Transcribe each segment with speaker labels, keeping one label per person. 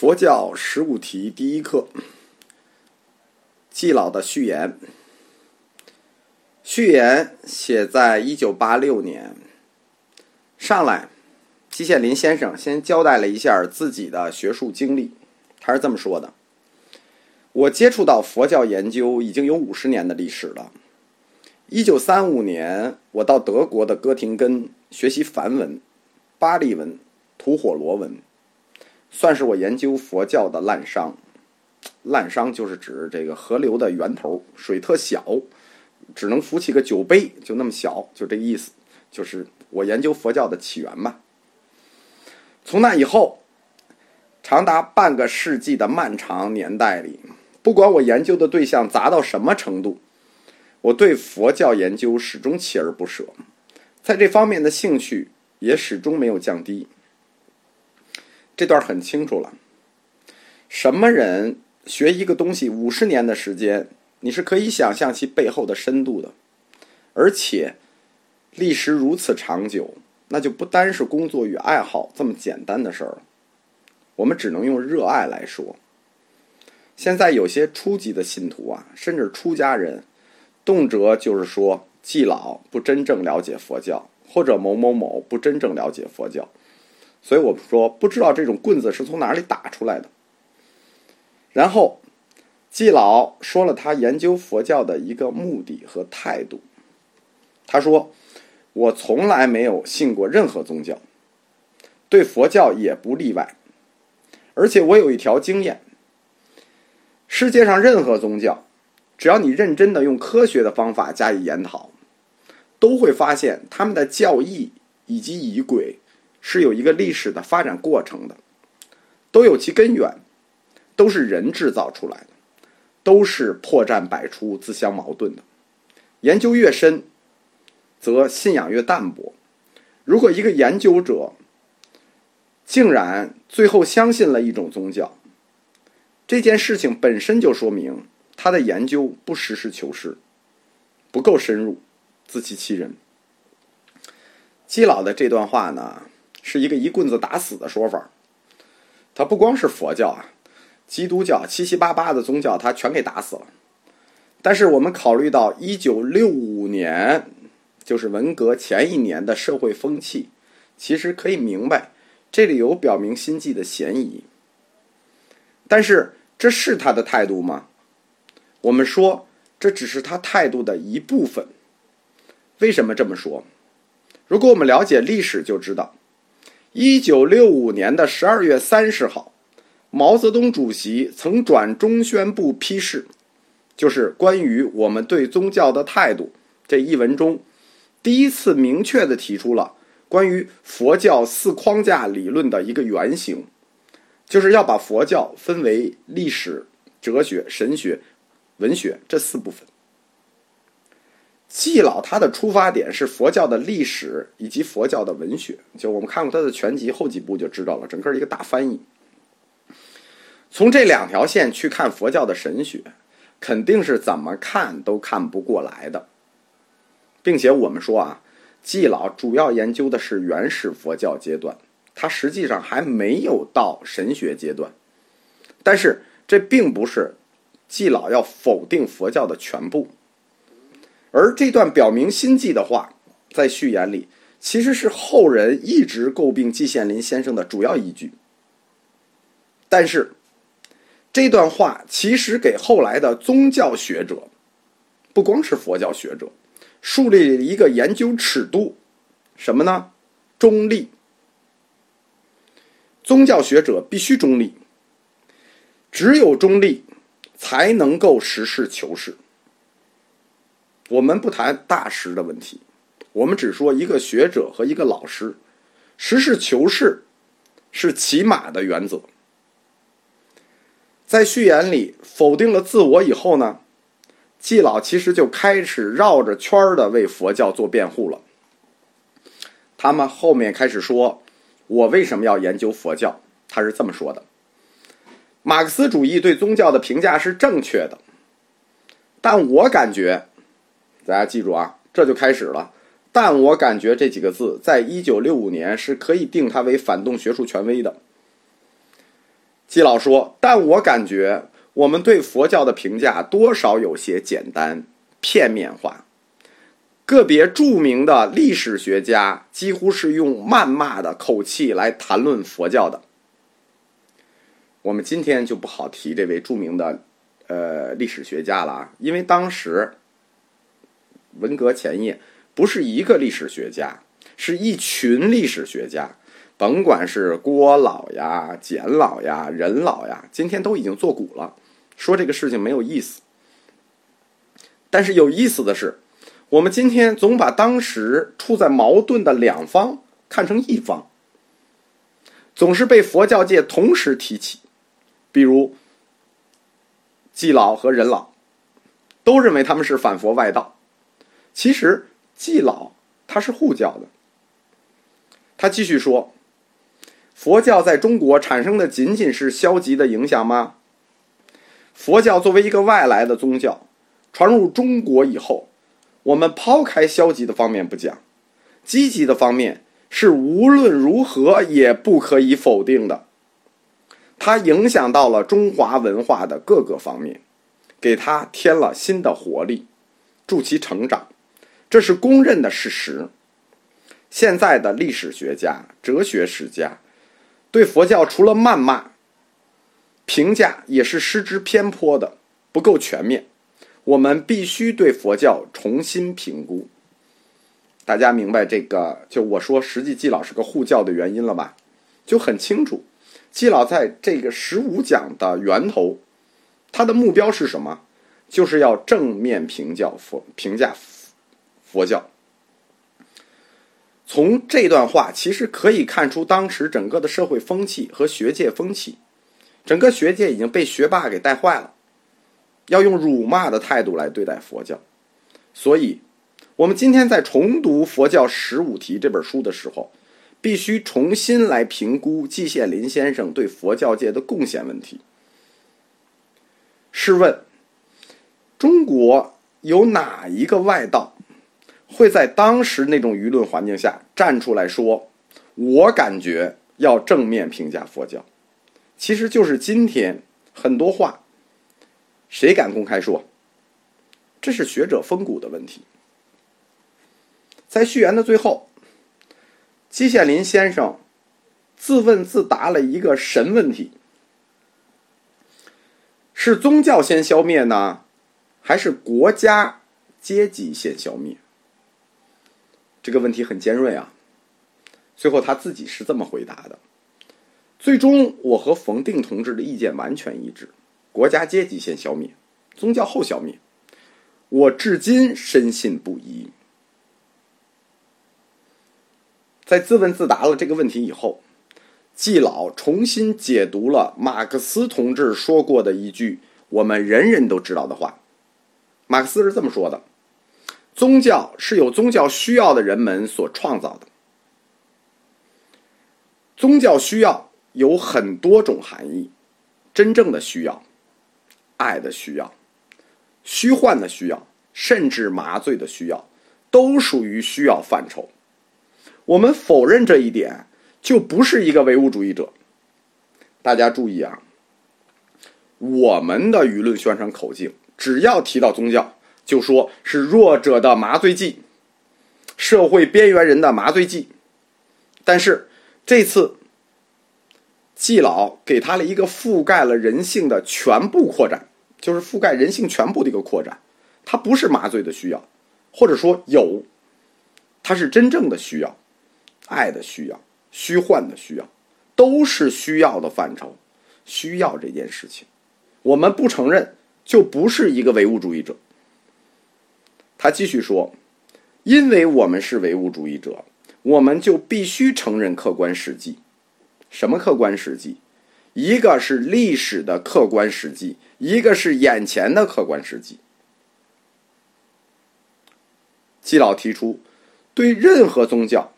Speaker 1: 佛教十五题第一课，季老的序言。序言写在一九八六年。上来，季羡林先生先交代了一下自己的学术经历。他是这么说的：“我接触到佛教研究已经有五十年的历史了。一九三五年，我到德国的哥廷根学习梵文、巴利文、吐火罗文。”算是我研究佛教的滥觞，滥觞就是指这个河流的源头，水特小，只能浮起个酒杯，就那么小，就这意思。就是我研究佛教的起源吧。从那以后，长达半个世纪的漫长年代里，不管我研究的对象杂到什么程度，我对佛教研究始终锲而不舍，在这方面的兴趣也始终没有降低。这段很清楚了。什么人学一个东西五十年的时间，你是可以想象其背后的深度的，而且历时如此长久，那就不单是工作与爱好这么简单的事儿了。我们只能用热爱来说。现在有些初级的信徒啊，甚至出家人，动辄就是说季老不真正了解佛教，或者某某某不真正了解佛教。所以我们说，不知道这种棍子是从哪里打出来的。然后，季老说了他研究佛教的一个目的和态度。他说：“我从来没有信过任何宗教，对佛教也不例外。而且我有一条经验：世界上任何宗教，只要你认真的用科学的方法加以研讨，都会发现他们的教义以及仪轨。”是有一个历史的发展过程的，都有其根源，都是人制造出来的，都是破绽百出、自相矛盾的。研究越深，则信仰越淡薄。如果一个研究者竟然最后相信了一种宗教，这件事情本身就说明他的研究不实事求是，不够深入，自欺欺人。基老的这段话呢？是一个一棍子打死的说法，他不光是佛教啊，基督教七七八八的宗教他全给打死了。但是我们考虑到一九六五年，就是文革前一年的社会风气，其实可以明白这里有表明心迹的嫌疑。但是这是他的态度吗？我们说这只是他态度的一部分。为什么这么说？如果我们了解历史，就知道。一九六五年的十二月三十号，毛泽东主席曾转中宣部批示，就是关于我们对宗教的态度这一文中，第一次明确的提出了关于佛教四框架理论的一个原型，就是要把佛教分为历史、哲学、神学、文学这四部分。季老他的出发点是佛教的历史以及佛教的文学，就我们看过他的全集后几部就知道了，整个一个大翻译。从这两条线去看佛教的神学，肯定是怎么看都看不过来的，并且我们说啊，季老主要研究的是原始佛教阶段，他实际上还没有到神学阶段，但是这并不是季老要否定佛教的全部。而这段表明心迹的话，在序言里其实是后人一直诟病季羡林先生的主要依据。但是，这段话其实给后来的宗教学者，不光是佛教学者，树立了一个研究尺度，什么呢？中立。宗教学者必须中立，只有中立，才能够实事求是。我们不谈大师的问题，我们只说一个学者和一个老师，实事求是是起码的原则。在序言里否定了自我以后呢，季老其实就开始绕着圈儿的为佛教做辩护了。他们后面开始说，我为什么要研究佛教？他是这么说的：马克思主义对宗教的评价是正确的，但我感觉。大家记住啊，这就开始了。但我感觉这几个字，在一九六五年是可以定它为反动学术权威的。季老说：“但我感觉我们对佛教的评价多少有些简单、片面化。个别著名的历史学家几乎是用谩骂的口气来谈论佛教的。我们今天就不好提这位著名的呃历史学家了啊，因为当时文革前夜不是一个历史学家，是一群历史学家。”甭管是郭老呀、简老呀、任老呀，今天都已经作古了，说这个事情没有意思。但是有意思的是，我们今天总把当时处在矛盾的两方看成一方，总是被佛教界同时提起，比如季老和任老，都认为他们是反佛外道。其实季老他是护教的，他继续说。佛教在中国产生的仅仅是消极的影响吗？佛教作为一个外来的宗教，传入中国以后，我们抛开消极的方面不讲，积极的方面是无论如何也不可以否定的。它影响到了中华文化的各个方面，给它添了新的活力，助其成长，这是公认的事实。现在的历史学家、哲学史家。对佛教除了谩骂，评价也是失之偏颇的，不够全面。我们必须对佛教重新评估。大家明白这个？就我说，实际季老是个护教的原因了吧？就很清楚，季老在这个十五讲的源头，他的目标是什么？就是要正面评教佛，评价佛教。从这段话其实可以看出，当时整个的社会风气和学界风气，整个学界已经被学霸给带坏了，要用辱骂的态度来对待佛教。所以，我们今天在重读《佛教十五题》这本书的时候，必须重新来评估季羡林先生对佛教界的贡献问题。试问，中国有哪一个外道？会在当时那种舆论环境下站出来说：“我感觉要正面评价佛教。”其实就是今天很多话，谁敢公开说？这是学者风骨的问题。在序言的最后，季羡林先生自问自答了一个神问题：是宗教先消灭呢，还是国家阶级先消灭？这个问题很尖锐啊！最后他自己是这么回答的：“最终，我和冯定同志的意见完全一致，国家阶级先消灭，宗教后消灭。我至今深信不疑。”在自问自答了这个问题以后，季老重新解读了马克思同志说过的一句我们人人都知道的话。马克思是这么说的。宗教是有宗教需要的人们所创造的。宗教需要有很多种含义，真正的需要、爱的需要、虚幻的需要，甚至麻醉的需要，都属于需要范畴。我们否认这一点，就不是一个唯物主义者。大家注意啊，我们的舆论宣传口径，只要提到宗教。就说是弱者的麻醉剂，社会边缘人的麻醉剂。但是这次季老给他了一个覆盖了人性的全部扩展，就是覆盖人性全部的一个扩展。它不是麻醉的需要，或者说有，它是真正的需要，爱的需要，虚幻的需要，都是需要的范畴。需要这件事情，我们不承认，就不是一个唯物主义者。他继续说：“因为我们是唯物主义者，我们就必须承认客观实际。什么客观实际？一个是历史的客观实际，一个是眼前的客观实际。”季老提出，对任何宗教，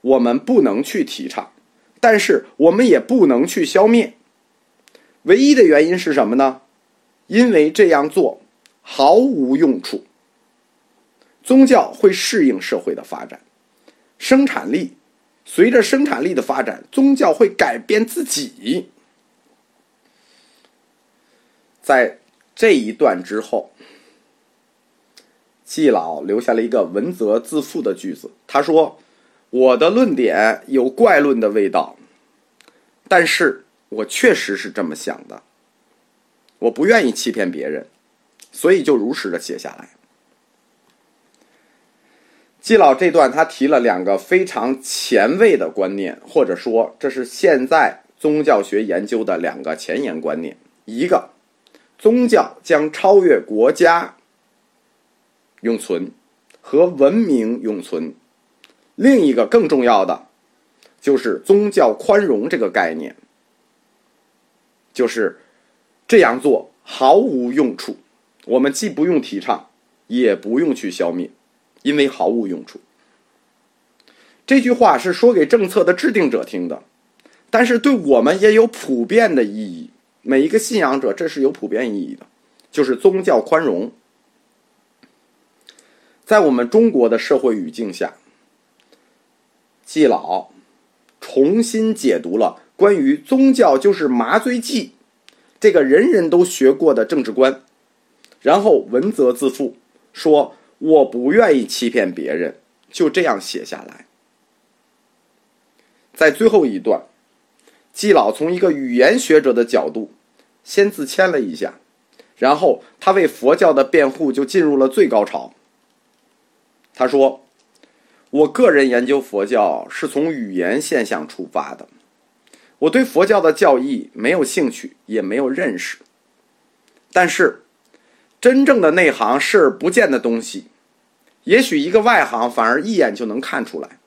Speaker 1: 我们不能去提倡，但是我们也不能去消灭。唯一的原因是什么呢？因为这样做毫无用处。宗教会适应社会的发展，生产力随着生产力的发展，宗教会改变自己。在这一段之后，季老留下了一个文责自负的句子。他说：“我的论点有怪论的味道，但是我确实是这么想的。我不愿意欺骗别人，所以就如实的写下来。”季老这段他提了两个非常前卫的观念，或者说这是现在宗教学研究的两个前沿观念：一个，宗教将超越国家永存和文明永存；另一个更重要的，就是宗教宽容这个概念，就是这样做毫无用处，我们既不用提倡，也不用去消灭。因为毫无用处。这句话是说给政策的制定者听的，但是对我们也有普遍的意义。每一个信仰者，这是有普遍意义的，就是宗教宽容。在我们中国的社会语境下，季老重新解读了关于宗教就是麻醉剂这个人人都学过的政治观，然后文责自负，说。我不愿意欺骗别人，就这样写下来。在最后一段，季老从一个语言学者的角度先自谦了一下，然后他为佛教的辩护就进入了最高潮。他说：“我个人研究佛教是从语言现象出发的，我对佛教的教义没有兴趣，也没有认识。但是，真正的内行视而不见的东西。”也许一个外行反而一眼就能看出来。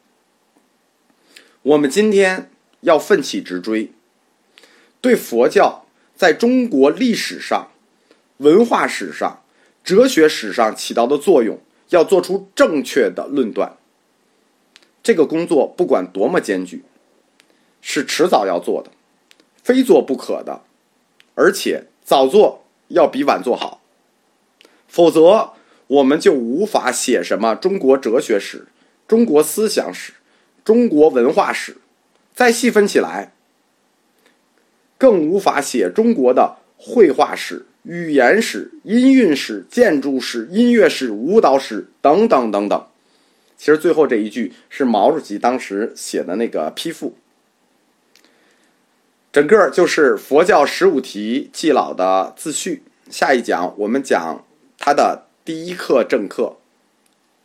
Speaker 1: 我们今天要奋起直追，对佛教在中国历史上、文化史上、哲学史上起到的作用，要做出正确的论断。这个工作不管多么艰巨，是迟早要做的，非做不可的，而且早做要比晚做好，否则。我们就无法写什么中国哲学史、中国思想史、中国文化史，再细分起来，更无法写中国的绘画史、语言史、音韵史、建筑史、音乐史、舞蹈史等等等等。其实最后这一句是毛主席当时写的那个批复，整个就是佛教十五题记老的自序。下一讲我们讲他的。第一课正课，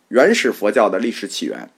Speaker 1: 原始佛教的历史起源。